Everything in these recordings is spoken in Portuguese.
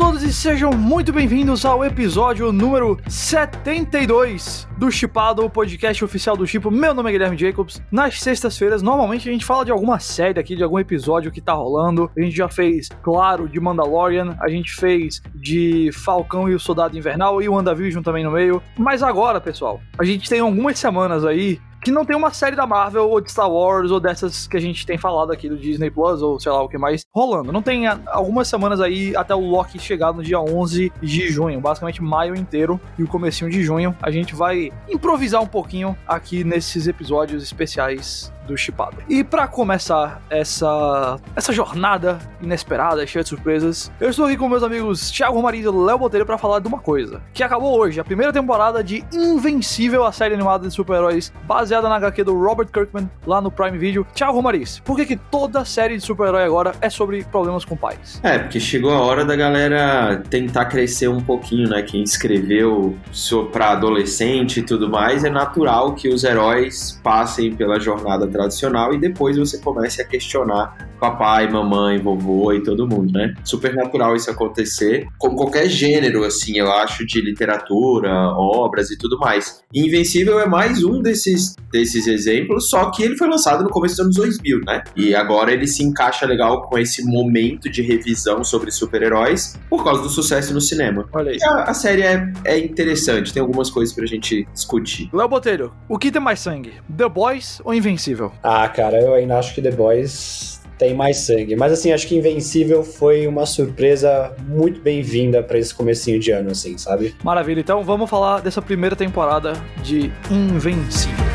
todos e sejam muito bem-vindos ao episódio número 72 do Chipado, o podcast oficial do Chipo. Meu nome é Guilherme Jacobs. Nas sextas-feiras, normalmente a gente fala de alguma série aqui, de algum episódio que tá rolando. A gente já fez, claro, de Mandalorian, a gente fez de Falcão e o Soldado Invernal e o WandaVision também no meio. Mas agora, pessoal, a gente tem algumas semanas aí que não tem uma série da Marvel ou de Star Wars ou dessas que a gente tem falado aqui do Disney Plus ou sei lá o que mais rolando. Não tem algumas semanas aí até o Loki chegar no dia 11 de junho, basicamente maio inteiro e o comecinho de junho. A gente vai improvisar um pouquinho aqui nesses episódios especiais do Chipado. E para começar essa essa jornada inesperada, cheia de surpresas, eu estou aqui com meus amigos Thiago Romariz e Léo Botelho para falar de uma coisa, que acabou hoje, a primeira temporada de Invencível, a série animada de super-heróis baseada na HQ do Robert Kirkman lá no Prime Video. Thiago Romariz, por que que toda série de super-herói agora é sobre problemas com pais? É, porque chegou a hora da galera tentar crescer um pouquinho, né? Quem escreveu para adolescente e tudo mais, é natural que os heróis passem pela jornada tradicional e depois você comece a questionar papai, mamãe, vovô e todo mundo, né? Super natural isso acontecer, com qualquer gênero, assim, eu acho, de literatura, obras e tudo mais. Invencível é mais um desses, desses exemplos, só que ele foi lançado no começo dos anos 2000, né? E agora ele se encaixa legal com esse momento de revisão sobre super-heróis por causa do sucesso no cinema. Olha aí. A, a, série é, é interessante, tem algumas coisas pra gente discutir. Léo Botelho, o que tem mais sangue? The Boys ou Invencível? Ah, cara, eu ainda acho que The Boys tem mais sangue. Mas assim, acho que Invencível foi uma surpresa muito bem-vinda para esse comecinho de ano, assim, sabe? Maravilha. Então vamos falar dessa primeira temporada de Invencível.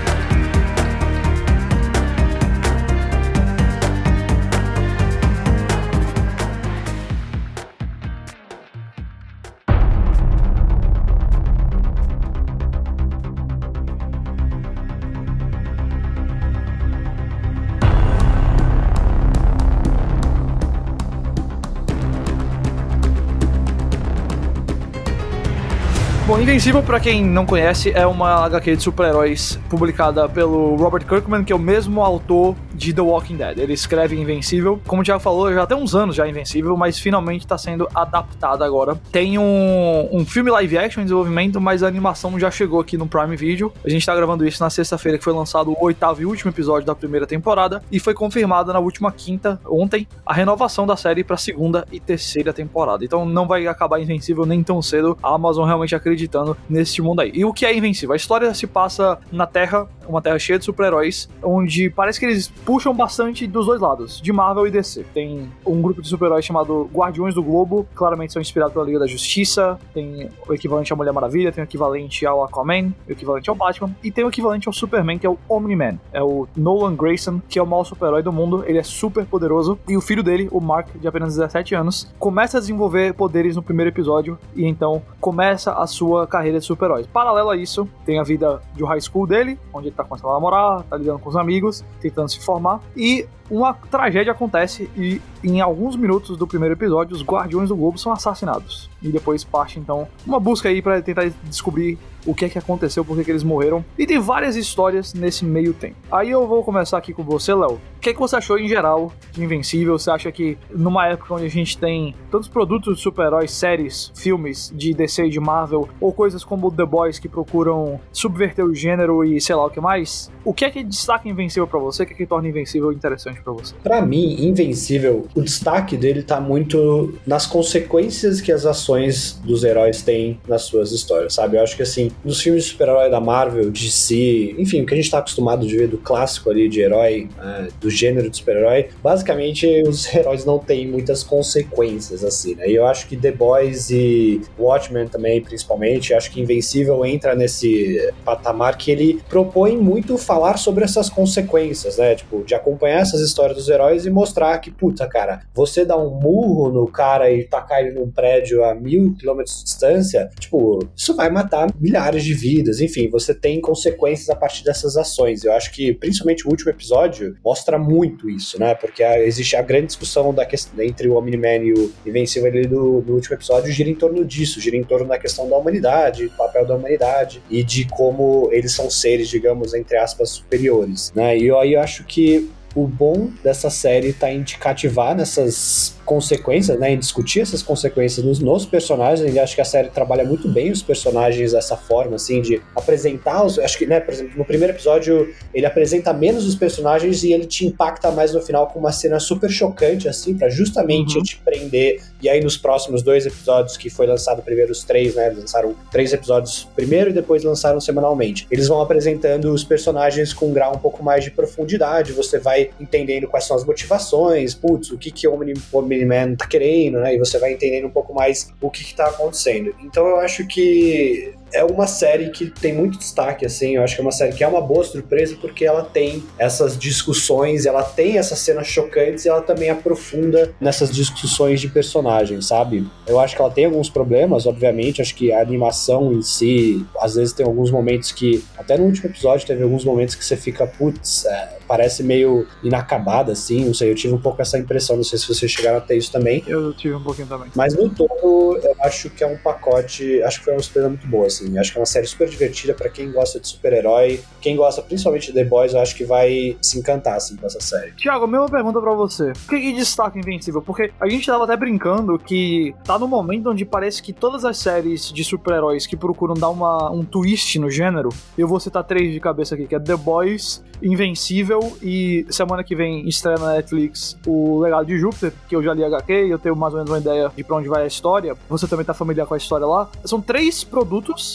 Invencível, para quem não conhece, é uma HQ de super-heróis publicada pelo Robert Kirkman, que é o mesmo autor de The Walking Dead. Ele escreve Invencível, como o Thiago falou, já tem uns anos já Invencível, mas finalmente está sendo adaptada agora. Tem um, um filme live action em desenvolvimento, mas a animação já chegou aqui no Prime Video. A gente está gravando isso na sexta-feira, que foi lançado o oitavo e último episódio da primeira temporada, e foi confirmada na última quinta, ontem, a renovação da série para segunda e terceira temporada. Então não vai acabar Invencível nem tão cedo. A Amazon realmente acredita acreditando nesse mundo aí. E o que é Invencível? A história se passa na Terra, uma Terra cheia de super-heróis, onde parece que eles puxam bastante dos dois lados, de Marvel e DC. Tem um grupo de super-heróis chamado Guardiões do Globo, claramente são inspirados pela Liga da Justiça, tem o equivalente à Mulher Maravilha, tem o equivalente ao Aquaman, o equivalente ao Batman, e tem o equivalente ao Superman, que é o Omni-Man. É o Nolan Grayson, que é o maior super-herói do mundo, ele é super poderoso, e o filho dele, o Mark, de apenas 17 anos, começa a desenvolver poderes no primeiro episódio, e então começa a sua carreira de super-herói. Paralelo a isso, tem a vida de high school dele, onde ele tá começando a namorar, tá lidando com os amigos, tentando se formar, e uma tragédia acontece e em alguns minutos do primeiro episódio os Guardiões do Globo são assassinados. E depois parte então uma busca aí para tentar descobrir o que é que aconteceu, por que, que eles morreram. E tem várias histórias nesse meio tempo. Aí eu vou começar aqui com você, Léo. O que, é que você achou em geral de Invencível? Você acha que numa época onde a gente tem tantos produtos de super-heróis, séries, filmes de DC e de Marvel, ou coisas como The Boys que procuram subverter o gênero e sei lá o que mais, o que é que destaca Invencível para você? O que é que torna Invencível interessante para você? Para mim, Invencível, o destaque dele tá muito nas consequências que as ações dos heróis têm nas suas histórias, sabe? Eu acho que assim, nos filmes de super-herói da Marvel, de si, enfim, o que a gente tá acostumado de ver do clássico ali de herói, né, do gênero de super-herói, basicamente os heróis não têm muitas consequências, assim, né? E eu acho que The Boys e Watchmen também, principalmente, acho que Invencível entra nesse patamar que ele propõe muito falar sobre essas consequências, né? Tipo, de acompanhar essas histórias dos heróis e mostrar que, puta, cara, você dá um murro no cara e tacar ele num prédio a mil quilômetros de distância, tipo, isso vai matar milhares de vidas, enfim, você tem consequências a partir dessas ações. Eu acho que, principalmente o último episódio, mostra muito isso, né? Porque existe a grande discussão da questão, entre o Omni-Man e o Invencível ali do, do, último episódio, gira em torno disso, gira em torno da questão da humanidade, do papel da humanidade e de como eles são seres, digamos, entre aspas, superiores, né? E eu acho que o bom dessa série tá em te cativar nessas consequências, né, em discutir essas consequências nos, nos personagens. E acho que a série trabalha muito bem os personagens dessa forma, assim, de apresentar os. Acho que, né, por exemplo, no primeiro episódio ele apresenta menos os personagens e ele te impacta mais no final com uma cena super chocante, assim, para justamente uhum. te prender. E aí nos próximos dois episódios que foi lançado primeiro os três, né, eles lançaram três episódios primeiro e depois lançaram semanalmente. Eles vão apresentando os personagens com um grau um pouco mais de profundidade. Você vai entendendo quais são as motivações, putz, o que que o Omni Man tá querendo, né? E você vai entendendo um pouco mais o que, que tá acontecendo. Então eu acho que é uma série que tem muito destaque, assim. Eu acho que é uma série que é uma boa surpresa porque ela tem essas discussões, ela tem essas cenas chocantes e ela também aprofunda nessas discussões de personagens, sabe? Eu acho que ela tem alguns problemas, obviamente. Acho que a animação em si, às vezes tem alguns momentos que, até no último episódio, teve alguns momentos que você fica, putz, é, parece meio inacabada, assim. Não sei, eu tive um pouco essa impressão. Não sei se vocês chegaram a ter isso também. Eu tive um pouquinho também. Mas no todo, eu acho que é um pacote, acho que foi uma surpresa muito boa, assim assim. Acho que é uma série super divertida para quem gosta de super-herói. Quem gosta principalmente de The Boys, eu acho que vai se encantar assim, com essa série. Tiago, mesma pergunta para você. Por que, que destaca Invencível? Porque a gente tava até brincando que tá no momento onde parece que todas as séries de super-heróis que procuram dar uma, um twist no gênero, eu vou citar três de cabeça aqui, que é The Boys, Invencível e semana que vem estreia na Netflix o Legado de Júpiter, que eu já li HQ eu tenho mais ou menos uma ideia de pra onde vai a história. Você também tá familiar com a história lá. São três produtos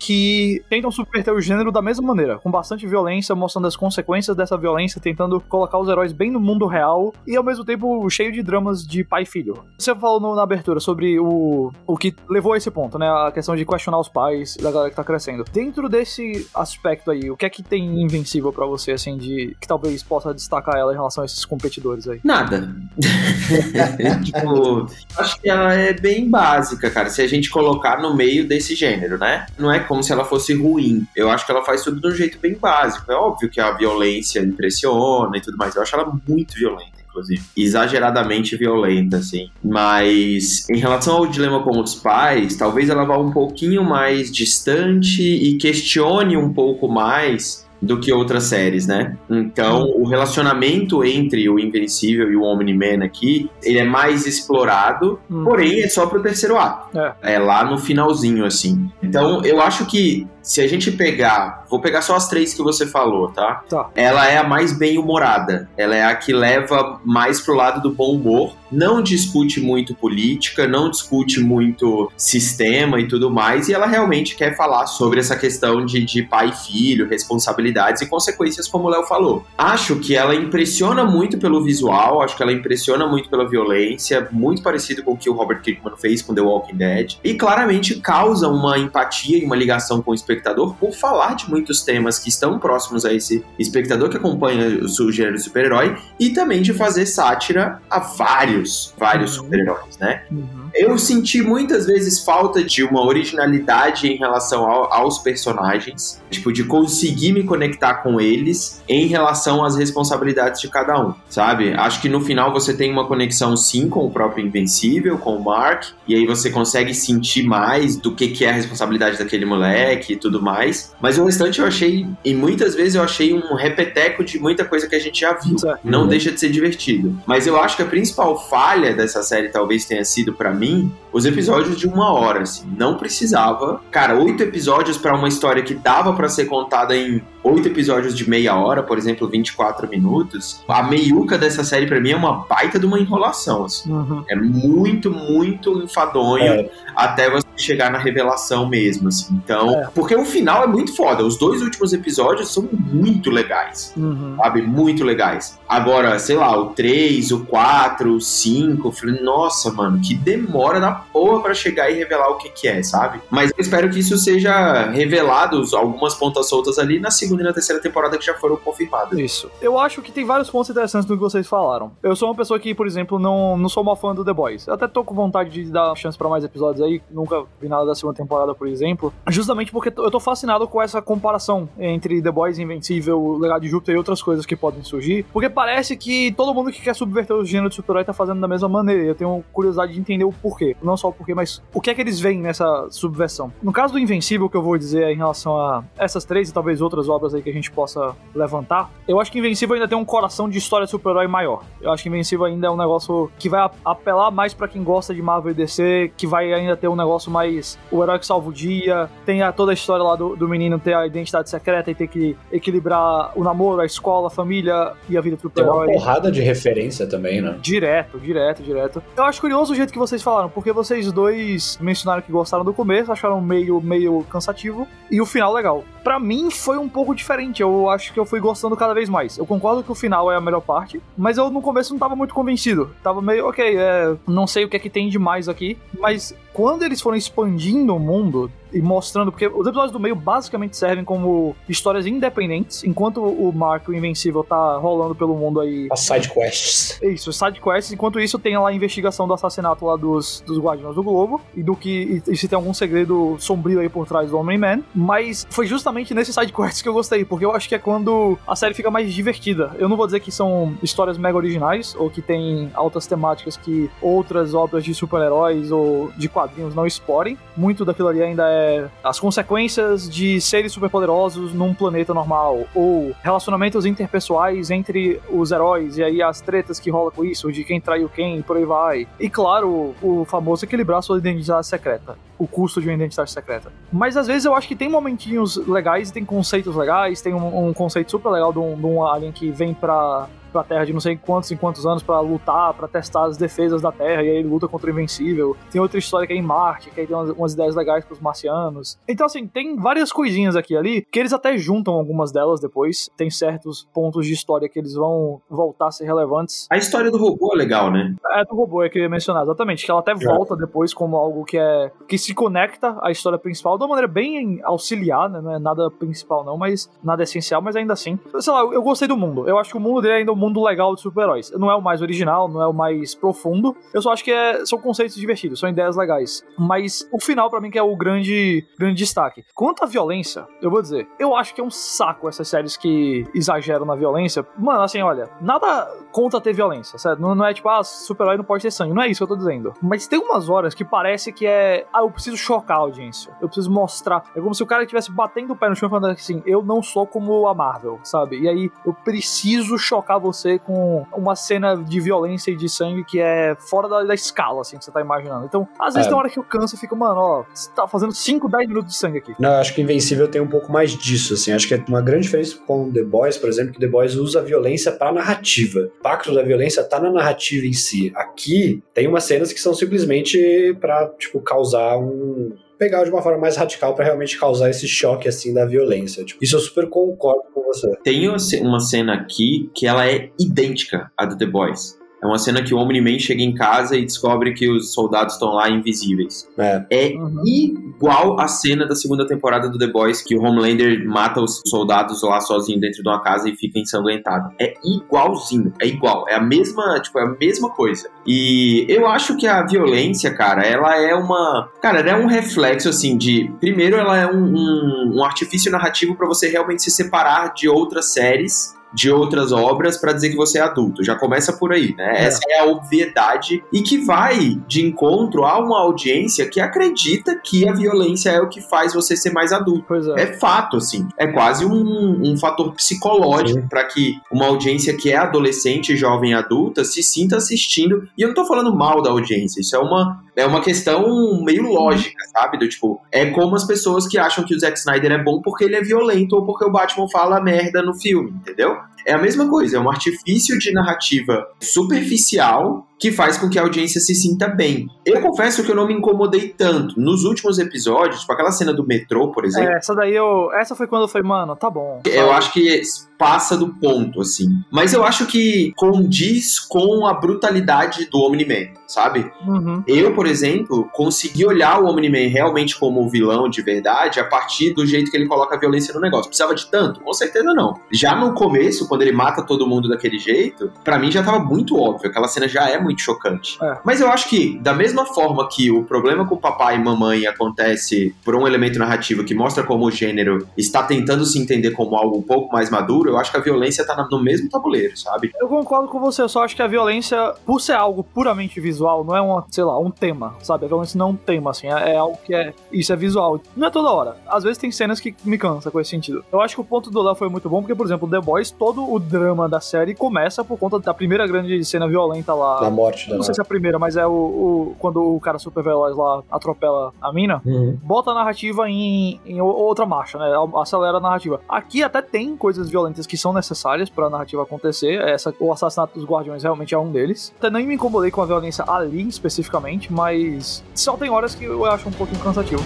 que tentam subverter o gênero da mesma maneira, com bastante violência, mostrando as consequências dessa violência, tentando colocar os heróis bem no mundo real e ao mesmo tempo cheio de dramas de pai e filho. Você falou no, na abertura sobre o, o que levou a esse ponto, né? A questão de questionar os pais da galera que tá crescendo. Dentro desse aspecto aí, o que é que tem invencível para você, assim, de que talvez possa destacar ela em relação a esses competidores aí? Nada. tipo, acho que ela é bem básica, cara, se a gente colocar no meio desse gênero, né? Não é como se ela fosse ruim. Eu acho que ela faz tudo de um jeito bem básico. É óbvio que a violência impressiona e tudo mais. Eu acho ela muito violenta inclusive. Exageradamente violenta, assim. Mas em relação ao dilema com os pais, talvez ela vá um pouquinho mais distante e questione um pouco mais do que outras séries, né? Então, o relacionamento entre o Invencível e o Omni-Man aqui, ele é mais explorado, hum. porém é só pro terceiro ato. É. é lá no finalzinho, assim. Então, eu acho que se a gente pegar, vou pegar só as três que você falou, tá? tá? Ela é a mais bem humorada. Ela é a que leva mais pro lado do bom humor. Não discute muito política, não discute muito sistema e tudo mais. E ela realmente quer falar sobre essa questão de, de pai e filho, responsabilidades e consequências, como o Léo falou. Acho que ela impressiona muito pelo visual, acho que ela impressiona muito pela violência, muito parecido com o que o Robert Kirkman fez com The Walking Dead. E claramente causa uma empatia e uma ligação com o espectador por falar de muitos temas que estão próximos a esse espectador que acompanha o gênero super-herói e também de fazer sátira a vários, vários uhum. super-heróis, né? Uhum. Eu senti muitas vezes falta de uma originalidade em relação ao, aos personagens, tipo, de conseguir me conectar com eles em relação às responsabilidades de cada um, sabe? Acho que no final você tem uma conexão sim com o próprio Invencível, com o Mark, e aí você consegue sentir mais do que, que é a responsabilidade daquele moleque e tudo mais. Mas o restante eu achei, e muitas vezes eu achei um repeteco de muita coisa que a gente já viu. Não deixa de ser divertido. Mas eu acho que a principal falha dessa série talvez tenha sido para mim os episódios de uma hora, assim. Não precisava. Cara, oito episódios para uma história que dava para ser contada em oito episódios de meia hora, por exemplo, 24 minutos. A meiuca dessa série para mim é uma baita de uma enrolação, assim. Uhum. É muito, muito enfadonho é. até você chegar na revelação mesmo, assim. Então, é. porque o final é muito foda. Os dois últimos episódios são muito legais, uhum. sabe? Muito legais. Agora, sei lá, o 3, o 4, o 5, eu falei, nossa, mano, que demora da porra pra chegar e revelar o que que é, sabe? Mas eu espero que isso seja revelado, algumas pontas soltas ali, na segunda e na terceira temporada que já foram confirmadas. Isso. Eu acho que tem vários pontos interessantes do que vocês falaram. Eu sou uma pessoa que, por exemplo, não, não sou uma fã do The Boys. Eu até tô com vontade de dar chance para mais episódios aí, nunca vi nada da segunda temporada, por exemplo, justamente porque eu tô fascinado com essa comparação entre The Boys, Invencível, Legado de Júpiter e outras coisas que podem surgir, porque parece que todo mundo que quer subverter o gênero de super-herói tá fazendo da mesma maneira, eu tenho curiosidade de entender o porquê, não só o porquê, mas o que é que eles veem nessa subversão. No caso do Invencível, que eu vou dizer em relação a essas três e talvez outras obras aí que a gente possa levantar, eu acho que Invencível ainda tem um coração de história de super-herói maior. Eu acho que Invencível ainda é um negócio que vai apelar mais para quem gosta de Marvel e DC, que vai ainda ter um negócio mais o herói que salva o dia, tem a, toda a história lá do, do menino ter a identidade secreta e ter que equilibrar o namoro, a escola, a família e a vida do super-herói. Tem uma porrada de referência também, né? Direto, direto, direto. Eu acho curioso o jeito que vocês falaram, porque vocês dois mencionaram que gostaram do começo, acharam meio, meio cansativo, e o final legal. Para mim foi um pouco diferente, eu acho que eu fui gostando cada vez mais. Eu concordo que o final é a melhor parte, mas eu no começo não tava muito convencido. Tava meio, ok, é, não sei o que é que tem de mais aqui, mas quando eles foram expandindo o mundo e mostrando, porque os episódios do meio basicamente servem como histórias independentes, enquanto o Mark, o Invencível, tá rolando pelo mundo aí. As side quests. Isso, side quests, enquanto isso tem lá a investigação do assassinato lá dos, dos Guardiões do Globo e do que. E, e se tem algum segredo sombrio aí por trás do Homem-Man. Mas foi justamente nesse side quests que eu gostei, porque eu acho que é quando a série fica mais divertida. Eu não vou dizer que são histórias mega originais ou que tem altas temáticas que outras obras de super-heróis ou de quadrinhos não explorem. Muito daquilo ali ainda é as consequências de seres superpoderosos num planeta normal, ou relacionamentos interpessoais entre os heróis, e aí as tretas que rola com isso, de quem traiu quem, e por aí vai. E claro, o famoso equilibrar sua identidade secreta o custo de uma identidade secreta. Mas às vezes eu acho que tem momentinhos legais, tem conceitos legais, tem um, um conceito super legal de um, de um alien que vem pra pra Terra de não sei quantos em quantos anos para lutar, para testar as defesas da Terra, e aí ele luta contra o Invencível. Tem outra história que é em Marte, que aí tem umas, umas ideias legais pros marcianos. Então, assim, tem várias coisinhas aqui e ali, que eles até juntam algumas delas depois. Tem certos pontos de história que eles vão voltar a ser relevantes. A história do robô é legal, né? É, do robô, é que eu ia mencionar, exatamente. Que ela até é. volta depois como algo que é. que se conecta à história principal de uma maneira bem auxiliar, né? Não é nada principal, não, mas nada essencial, mas ainda assim. Sei lá, eu gostei do mundo. Eu acho que o mundo dele é ainda um mundo legal de super-heróis. Não é o mais original, não é o mais profundo. Eu só acho que é, são conceitos divertidos, são ideias legais. Mas o final, para mim, que é o grande, grande destaque. Quanto à violência, eu vou dizer, eu acho que é um saco essas séries que exageram na violência. Mano, assim, olha, nada contra ter violência, certo? Não, não é tipo, ah, super-herói não pode ter sangue. Não é isso que eu tô dizendo. Mas tem umas horas que parece que é, ah, eu preciso chocar a audiência. Eu preciso mostrar. É como se o cara estivesse batendo o pé no chão e falando assim, eu não sou como a Marvel, sabe? E aí eu preciso chocar você com uma cena de violência e de sangue que é fora da, da escala, assim, que você tá imaginando. Então, às vezes é. tem hora que eu canso e fico, mano, ó, você tá fazendo 5, 10 minutos de sangue aqui. Não, eu acho que Invencível tem um pouco mais disso, assim. Acho que é uma grande diferença com The Boys, por exemplo, que The Boys usa a violência pra narrativa. O pacto da violência tá na narrativa em si. Aqui tem umas cenas que são simplesmente pra, tipo, causar um pegar de uma forma mais radical para realmente causar esse choque assim da violência. Tipo, isso eu super concordo com você. Tem uma cena aqui que ela é idêntica à do The Boys. É uma cena que o Omni-Man chega em casa e descobre que os soldados estão lá invisíveis. É, é uhum. igual a cena da segunda temporada do The Boys, que o Homelander mata os soldados lá sozinho dentro de uma casa e fica ensanguentado. É igualzinho, é igual, é a mesma, tipo, é a mesma coisa. E eu acho que a violência, cara, ela é uma, cara, ela é um reflexo assim de, primeiro, ela é um, um, um artifício narrativo para você realmente se separar de outras séries de outras obras para dizer que você é adulto. Já começa por aí, né? É. Essa é a obviedade e que vai de encontro a uma audiência que acredita que a violência é o que faz você ser mais adulto. É. é. fato, assim. É quase um, um fator psicológico para que uma audiência que é adolescente, jovem, adulta se sinta assistindo. E eu não tô falando mal da audiência, isso é uma, é uma questão meio lógica, sabe? Do tipo, é como as pessoas que acham que o Zack Snyder é bom porque ele é violento ou porque o Batman fala merda no filme, entendeu? É a mesma coisa, é um artifício de narrativa superficial que faz com que a audiência se sinta bem. Eu confesso que eu não me incomodei tanto. Nos últimos episódios, tipo aquela cena do metrô, por exemplo. É, essa daí eu. Essa foi quando foi, mano, tá bom. Eu acho que passa do ponto, assim. Mas eu acho que condiz com a brutalidade do Omni-Man, sabe? Uhum. Eu, por exemplo, consegui olhar o Omni-Man realmente como vilão de verdade a partir do jeito que ele coloca a violência no negócio. Precisava de tanto? Com certeza não. Já no começo, quando ele mata todo mundo daquele jeito, para mim já tava muito óbvio. Aquela cena já é muito chocante. É. Mas eu acho que, da mesma forma que o problema com papai e mamãe acontece por um elemento narrativo que mostra como o gênero está tentando se entender como algo um pouco mais maduro, eu acho que a violência tá no mesmo tabuleiro, sabe? Eu concordo com você, eu só acho que a violência, por ser algo puramente visual, não é um, sei lá, um tema, sabe? A violência não é um tema, assim, é, é algo que é. Isso é visual. Não é toda hora. Às vezes tem cenas que me cansa com esse sentido. Eu acho que o ponto do Léo foi muito bom, porque, por exemplo, The Boys, todo o drama da série começa por conta da primeira grande cena violenta lá. Da morte, Não sei se é a primeira, mas é o, o quando o cara super veloz lá atropela a mina. Uhum. Bota a narrativa em, em outra marcha, né? Acelera a narrativa. Aqui até tem coisas violentas que são necessárias para a narrativa acontecer. Essa, o assassinato dos guardiões realmente é um deles. Até nem me incomodei com a violência ali especificamente, mas só tem horas que eu acho um pouquinho cansativo.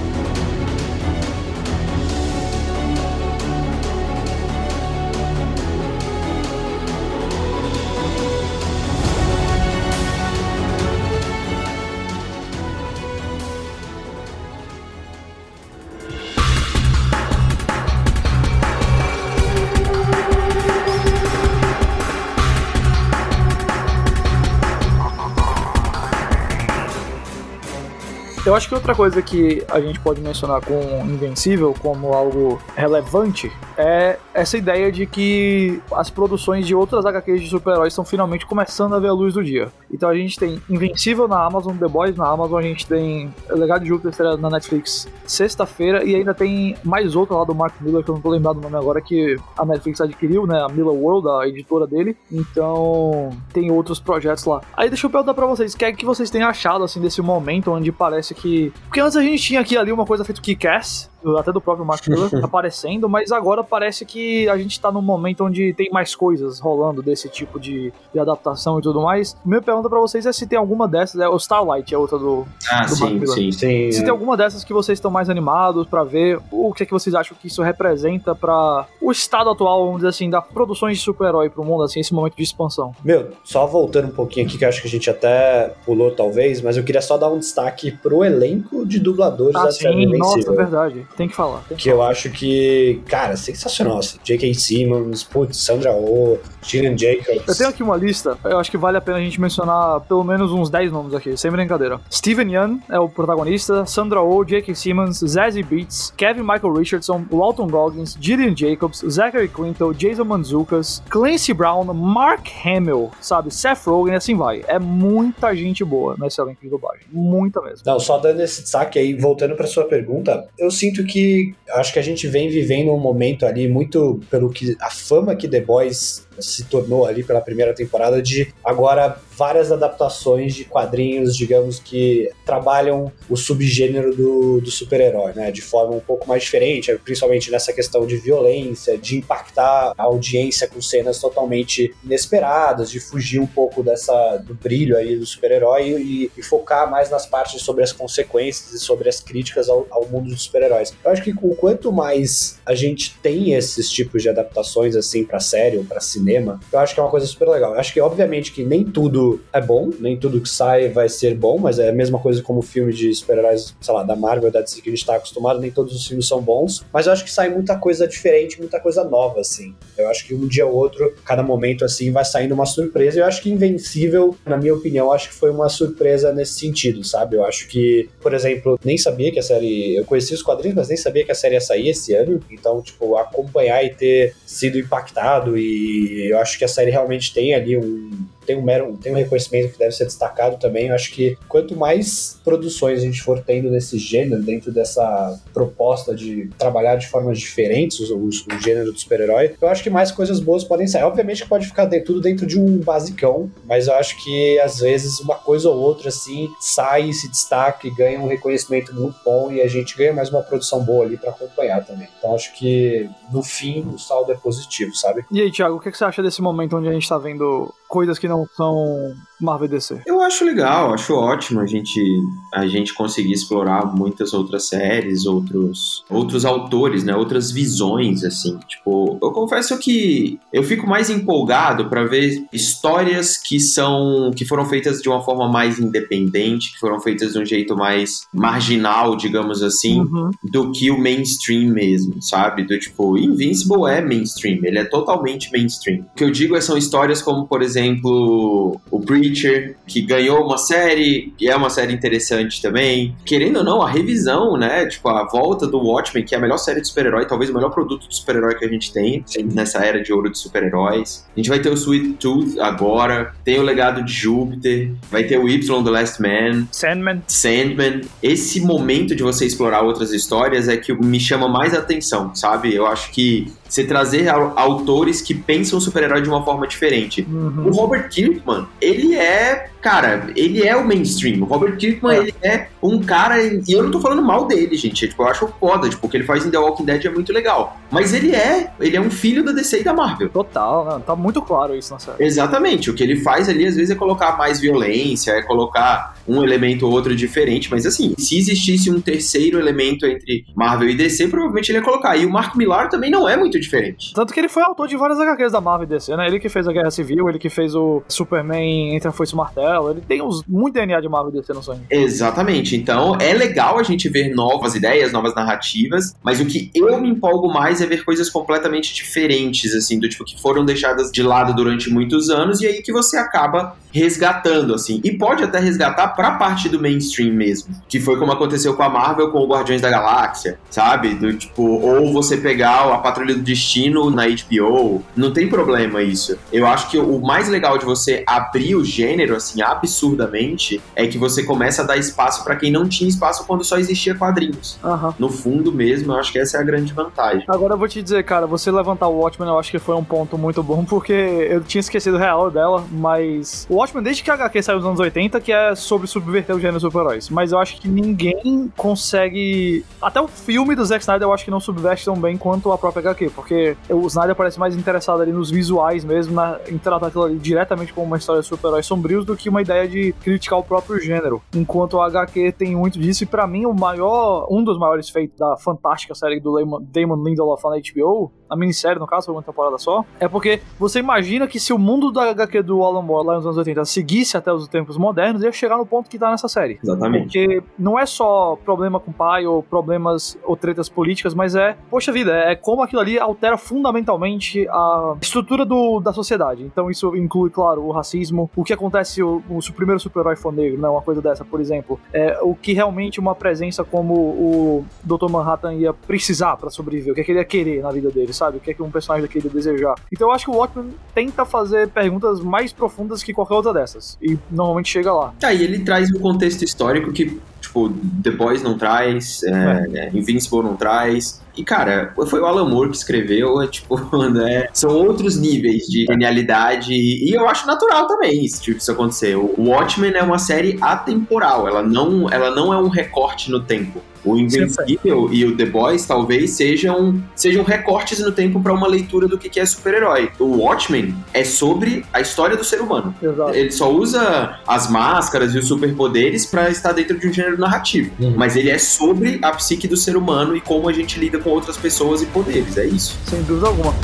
Eu acho que outra coisa que a gente pode mencionar com Invencível como algo relevante é essa ideia de que as produções de outras HQs de super-heróis estão finalmente começando a ver a luz do dia. Então a gente tem Invencível na Amazon, The Boys na Amazon, a gente tem Legado de Júpiter na Netflix sexta-feira e ainda tem mais outra lá do Mark Miller, que eu não tô lembrado o nome agora, que a Netflix adquiriu, né? A Miller World, a editora dele. Então tem outros projetos lá. Aí deixa eu perguntar pra vocês, o que é que vocês têm achado assim desse momento onde parece que. Porque antes a gente tinha aqui ali uma coisa feita que Cass, até do próprio Mark Miller, aparecendo, mas agora parece que a gente tá num momento onde tem mais coisas rolando desse tipo de, de adaptação e tudo mais. Minha pergunta para vocês é se tem alguma dessas, é o Starlight é outra do, ah, do sim, Mark Miller. Sim, sim. Se é. tem alguma dessas que vocês estão mais animados para ver, o que é que vocês acham que isso representa para o estado atual, vamos dizer assim, da produções de super-herói pro mundo, assim, esse momento de expansão? Meu, só voltando um pouquinho aqui, que acho que a gente até pulou talvez, mas eu queria só dar um destaque pro elenco de dubladores ah, da sim, série Nossa, verdade. Tem que falar. Tem que, que eu acho que, cara, sensacional. Assim. J.K. Simmons, putz, Sandra Oh, Gillian Jacobs. Eu tenho aqui uma lista, eu acho que vale a pena a gente mencionar pelo menos uns 10 nomes aqui, sem brincadeira. Steven Yeun é o protagonista, Sandra Oh, J.K. Simmons, Zazie Beats, Kevin Michael Richardson, Walton Goggins, Gillian Jacobs, Zachary Quinto, Jason Manzucas, Clancy Brown, Mark Hamill, sabe, Seth Rogen, assim vai. É muita gente boa nesse elenco de dublagem. Muita mesmo. Não, só dando esse destaque aí, voltando para sua pergunta, eu sinto que acho que a gente vem vivendo um momento ali muito pelo que a fama que The Boys se tornou ali pela primeira temporada de agora várias adaptações de quadrinhos, digamos que trabalham o subgênero do, do super-herói, né, de forma um pouco mais diferente, principalmente nessa questão de violência, de impactar a audiência com cenas totalmente inesperadas, de fugir um pouco dessa do brilho aí do super-herói e, e, focar mais nas partes sobre as consequências e sobre as críticas ao, ao mundo dos super-heróis. Eu acho que o quanto mais a gente tem esses tipos de adaptações assim para série ou para cinema cinema, eu acho que é uma coisa super legal. Eu acho que, obviamente, que nem tudo é bom, nem tudo que sai vai ser bom, mas é a mesma coisa como filme de super-heróis, sei lá, da Marvel, da DC que a gente tá acostumado, nem todos os filmes são bons, mas eu acho que sai muita coisa diferente, muita coisa nova, assim. Eu acho que um dia ou outro, cada momento, assim, vai saindo uma surpresa. Eu acho que Invencível, na minha opinião, acho que foi uma surpresa nesse sentido, sabe? Eu acho que, por exemplo, nem sabia que a série. Eu conheci os quadrinhos, mas nem sabia que a série ia sair esse ano. Então, tipo, acompanhar e ter sido impactado e eu acho que a série realmente tem ali um, tem um mero, tem um reconhecimento que deve ser destacado também. Eu acho que quanto mais produções a gente for tendo desse gênero, dentro dessa proposta de trabalhar de formas diferentes o, o, o gênero do super-herói, eu acho que mais coisas boas podem sair. Obviamente que pode ficar de, tudo dentro de um basicão, mas eu acho que às vezes uma coisa ou outra assim sai, se destaca e ganha um reconhecimento muito bom e a gente ganha mais uma produção boa ali para acompanhar também. Então acho que no fim o saldo é positivo, sabe? E aí, Thiago, o que você acha desse momento onde a gente tá vendo coisas que não são Marvel DC? Eu acho legal, acho ótimo a gente, a gente conseguir explorar muitas outras séries, outros, outros autores, né? Outras visões, assim. Tipo, eu confesso que eu fico mais empolgado para ver histórias que são que foram feitas de uma forma mais independente, que foram feitas de um jeito mais marginal, digamos assim, uhum. do que o mainstream mesmo, sabe? Do tipo, Invincible é mainstream, ele é totalmente mainstream. O que eu digo é são histórias como, por exemplo, o Preacher, que ganhou uma série, e é uma série interessante também. Querendo ou não, a revisão, né? Tipo, a volta do Watchmen, que é a melhor série de super-herói, talvez o melhor produto de super-herói que a gente tem Sim. nessa era de ouro de super-heróis. A gente vai ter o Sweet Tooth agora, tem o legado de Júpiter, vai ter o Y do Last Man. Sandman. Sandman. Esse momento de você explorar outras histórias é que me chama mais atenção, sabe? Eu acho que você trazer autores que pensam o super-herói de uma forma diferente. Uhum. O Robert Kirkman, ele é cara, ele é o mainstream. O Robert Kirkman, é. ele é um cara. E eu não tô falando mal dele, gente. Tipo, eu acho foda. Tipo, o que ele faz em The Walking Dead é muito legal. Mas ele é. Ele é um filho da DC e da Marvel. Total, né? Tá muito claro isso na série. Exatamente. O que ele faz ali, às vezes, é colocar mais violência, é colocar um elemento ou outro diferente. Mas assim, se existisse um terceiro elemento entre Marvel e DC, provavelmente ele ia colocar. E o Mark Millar também não é muito diferente. Tanto que ele foi autor de várias HQs da Marvel e DC, né? Ele que fez a Guerra Civil, ele que fez o Superman entre a Foice e o Martelo ele tem uns, muito DNA de Marvel DC no sonho. Exatamente. Então é legal a gente ver novas ideias, novas narrativas, mas o que eu me empolgo mais é ver coisas completamente diferentes, assim, do tipo que foram deixadas de lado durante muitos anos e aí que você acaba resgatando, assim. E pode até resgatar pra parte do mainstream mesmo. Que foi como aconteceu com a Marvel com o Guardiões da Galáxia, sabe? Do tipo, ou você pegar a Patrulha do Destino na HBO. Não tem problema isso. Eu acho que o mais legal de você abrir o gênero, assim, absurdamente, é que você começa a dar espaço para quem não tinha espaço quando só existia quadrinhos. Uhum. No fundo mesmo, eu acho que essa é a grande vantagem. Agora eu vou te dizer, cara, você levantar o Watchmen, eu acho que foi um ponto muito bom, porque eu tinha esquecido real dela, mas o Watchmen, desde que a HQ saiu nos anos 80, que é sobre subverter o gênero super-heróis. Mas eu acho que ninguém consegue. Até o filme do Zack Snyder eu acho que não subverte tão bem quanto a própria HQ, porque o Snyder parece mais interessado ali nos visuais mesmo, na, em tratar aquilo ali diretamente como uma história de super-heróis sombrios do que uma ideia de criticar o próprio gênero. Enquanto a HQ tem muito disso, e para mim o maior, um dos maiores feitos da fantástica série do Damon Lindelof na HBO, a minissérie no caso, foi uma temporada só, é porque você imagina que se o mundo da HQ do Alan Moore lá nos anos 80 seguisse até os tempos modernos, ia chegar no ponto que tá nessa série. Exatamente. Porque não é só problema com o pai ou problemas ou tretas políticas, mas é, poxa vida, é como aquilo ali altera fundamentalmente a estrutura do, da sociedade. Então isso inclui, claro, o racismo, o que acontece o, o primeiro super-herói for negro, né, uma coisa dessa, por exemplo. É, o que realmente uma presença como o Dr. Manhattan ia precisar para sobreviver, o que, é que ele ia querer na vida dele, sabe? O que é que um personagem daquele desejar. Então eu acho que o Watchmen tenta fazer perguntas mais profundas que qualquer outra dessas e normalmente chega lá. Tá, e ele traz um contexto histórico que, tipo, The Boys não traz, é, é. Invincible não traz. E, cara, foi o Alan Moore que escreveu, é, tipo, né? São outros níveis de genialidade. E eu acho natural também isso, tipo, isso acontecer. O Watchmen é uma série atemporal, ela não, ela não é um recorte no tempo. O Invencível e o The Boys talvez sejam, sejam recortes no tempo para uma leitura do que é super-herói. O Watchmen é sobre a história do ser humano. Exato. Ele só usa as máscaras e os superpoderes para estar dentro de um gênero narrativo. Uhum. Mas ele é sobre a psique do ser humano e como a gente lida com outras pessoas e poderes. É isso. Sem dúvida alguma.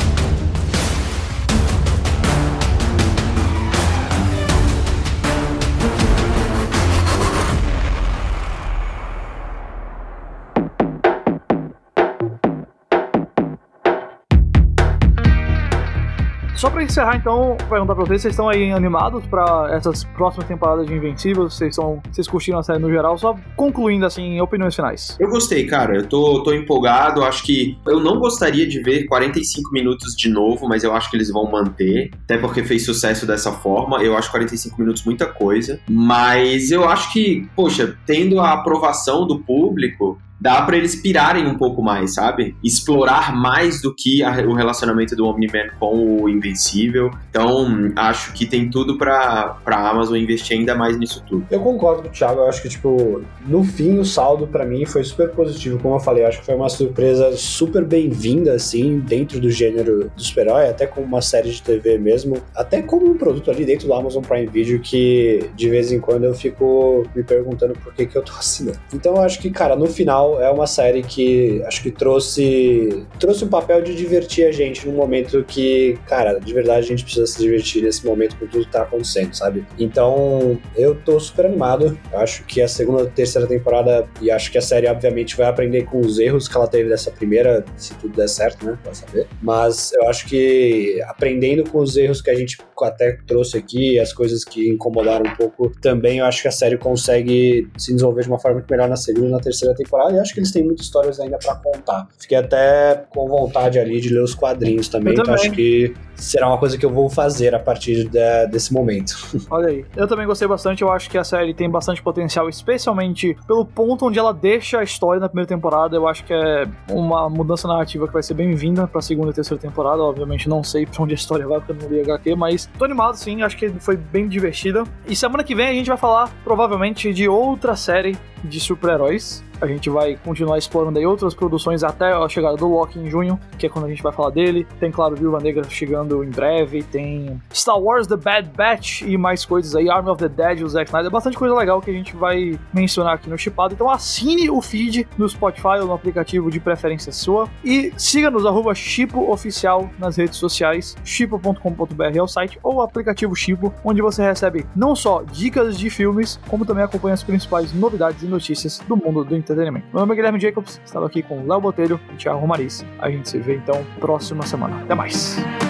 Encerrar, então, perguntar pra vocês, vocês estão aí animados pra essas próximas temporadas de Invencível? Vocês, são, vocês curtiram a série no geral? Só concluindo, assim, opiniões finais. Eu gostei, cara. Eu tô, tô empolgado. Acho que eu não gostaria de ver 45 minutos de novo, mas eu acho que eles vão manter. Até porque fez sucesso dessa forma. Eu acho 45 minutos muita coisa. Mas eu acho que, poxa, tendo a aprovação do público, dá para eles pirarem um pouco mais, sabe? Explorar mais do que a, o relacionamento do Omni-Man com o Invencível. Então, acho que tem tudo pra, pra Amazon investir ainda mais nisso tudo. Eu concordo com o Thiago, eu acho que, tipo, no fim, o saldo para mim foi super positivo, como eu falei, eu acho que foi uma surpresa super bem-vinda, assim, dentro do gênero do super-herói, até como uma série de TV mesmo, até como um produto ali dentro do Amazon Prime Video que, de vez em quando, eu fico me perguntando por que que eu tô assinando. Então, eu acho que, cara, no final, geral, é uma série que acho que trouxe trouxe um papel de divertir a gente num momento que, cara, de verdade a gente precisa se divertir nesse momento com tudo que tá acontecendo, sabe? Então, eu tô super animado. Acho que a segunda, terceira temporada e acho que a série obviamente vai aprender com os erros que ela teve dessa primeira, se tudo der certo, né? Vai saber. Mas eu acho que aprendendo com os erros que a gente até trouxe aqui, as coisas que incomodaram um pouco, também eu acho que a série consegue se desenvolver de uma forma muito melhor na segunda e na terceira temporada. Acho que eles têm muitas histórias ainda para contar. Fiquei até com vontade ali de ler os quadrinhos também, Eu então também. acho que será uma coisa que eu vou fazer a partir de- desse momento. Olha aí. Eu também gostei bastante. Eu acho que a série tem bastante potencial, especialmente pelo ponto onde ela deixa a história na primeira temporada. Eu acho que é uma mudança narrativa que vai ser bem-vinda pra segunda e terceira temporada. Obviamente, não sei pra onde a história vai, porque eu não li HQ, mas tô animado sim. Acho que foi bem divertida. E semana que vem a gente vai falar, provavelmente, de outra série de super-heróis. A gente vai continuar explorando aí outras produções até a chegada do Loki em junho, que é quando a gente vai falar dele. Tem, claro, Viúva Negra chegando em breve. Tem Star Wars The Bad Batch e mais coisas aí. Army of the Dead, o Zack Snyder. Bastante coisa legal que a gente vai mencionar aqui no Chipado. Então assine o feed no Spotify ou no aplicativo de preferência sua. E siga-nos, arroba Chipo Oficial nas redes sociais. chipo.com.br é o site ou o aplicativo Chipo, onde você recebe não só dicas de filmes, como também acompanha as principais novidades e notícias do mundo do entretenimento. Meu nome é Guilherme Jacobs, estava aqui com Léo Botelho e Thiago Romariz. A gente se vê então próxima semana. Até mais!